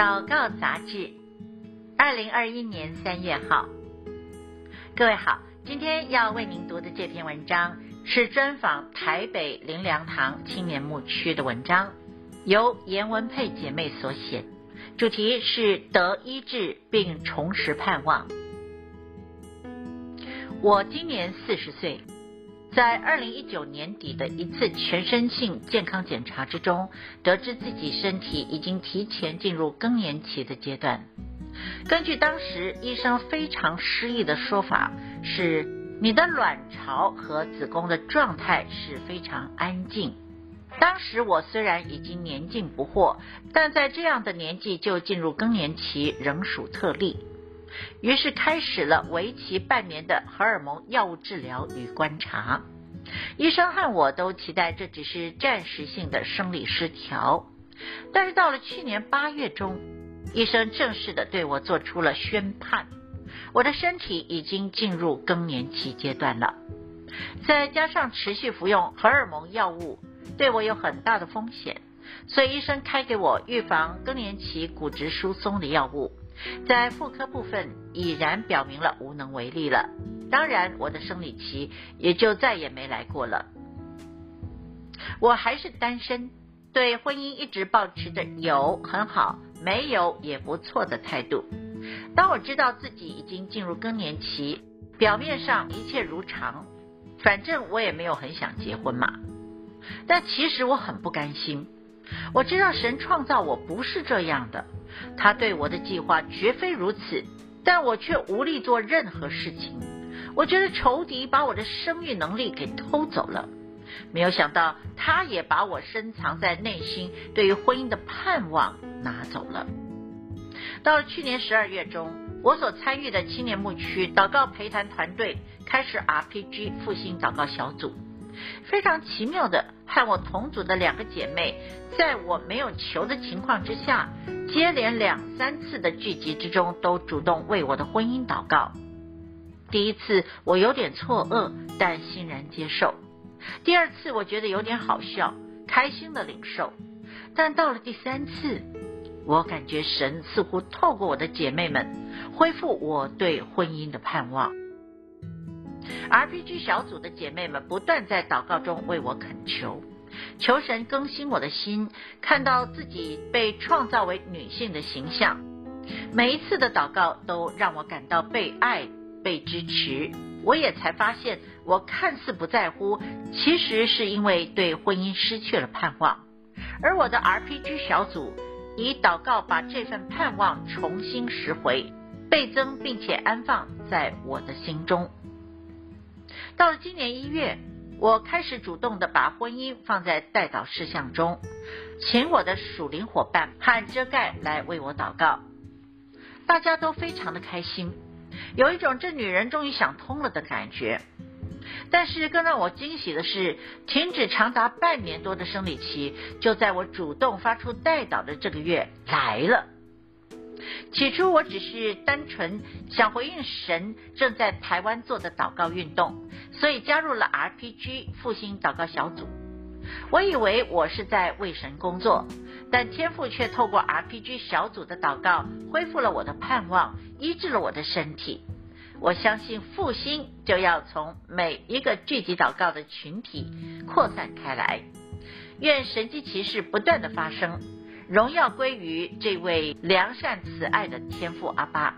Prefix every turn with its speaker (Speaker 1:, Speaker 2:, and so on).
Speaker 1: 祷告杂志，二零二一年三月号。各位好，今天要为您读的这篇文章是专访台北灵粮堂青年牧区的文章，由颜文佩姐妹所写，主题是得医治并重拾盼望。我今年四十岁。在二零一九年底的一次全身性健康检查之中，得知自己身体已经提前进入更年期的阶段。根据当时医生非常诗意的说法，是你的卵巢和子宫的状态是非常安静。当时我虽然已经年近不惑，但在这样的年纪就进入更年期仍属特例。于是开始了为期半年的荷尔蒙药物治疗与观察。医生和我都期待这只是暂时性的生理失调，但是到了去年八月中，医生正式的对我做出了宣判：我的身体已经进入更年期阶段了。再加上持续服用荷尔蒙药物，对我有很大的风险，所以医生开给我预防更年期骨质疏松的药物。在妇科部分已然表明了无能为力了，当然我的生理期也就再也没来过了。我还是单身，对婚姻一直保持着有很好，没有也不错的态度。当我知道自己已经进入更年期，表面上一切如常，反正我也没有很想结婚嘛。但其实我很不甘心，我知道神创造我不是这样的。他对我的计划绝非如此，但我却无力做任何事情。我觉得仇敌把我的生育能力给偷走了，没有想到他也把我深藏在内心对于婚姻的盼望拿走了。到了去年十二月中，我所参与的青年牧区祷告陪谈团队开始 RPG 复兴祷告小组。非常奇妙的，和我同组的两个姐妹，在我没有求的情况之下，接连两三次的聚集之中，都主动为我的婚姻祷告。第一次我有点错愕，但欣然接受；第二次我觉得有点好笑，开心的领受。但到了第三次，我感觉神似乎透过我的姐妹们，恢复我对婚姻的盼望。RPG 小组的姐妹们不断在祷告中为我恳求，求神更新我的心，看到自己被创造为女性的形象。每一次的祷告都让我感到被爱、被支持。我也才发现，我看似不在乎，其实是因为对婚姻失去了盼望。而我的 RPG 小组以祷告把这份盼望重新拾回，倍增，并且安放在我的心中。到了今年一月，我开始主动的把婚姻放在代祷事项中，请我的属灵伙伴和遮盖来为我祷告。大家都非常的开心，有一种这女人终于想通了的感觉。但是更让我惊喜的是，停止长达半年多的生理期，就在我主动发出代祷的这个月来了。起初我只是单纯想回应神正在台湾做的祷告运动，所以加入了 RPG 复兴祷告小组。我以为我是在为神工作，但天父却透过 RPG 小组的祷告恢复了我的盼望，医治了我的身体。我相信复兴就要从每一个聚集祷告的群体扩散开来。愿神迹奇事不断的发生。荣耀归于这位良善慈爱的天父阿爸。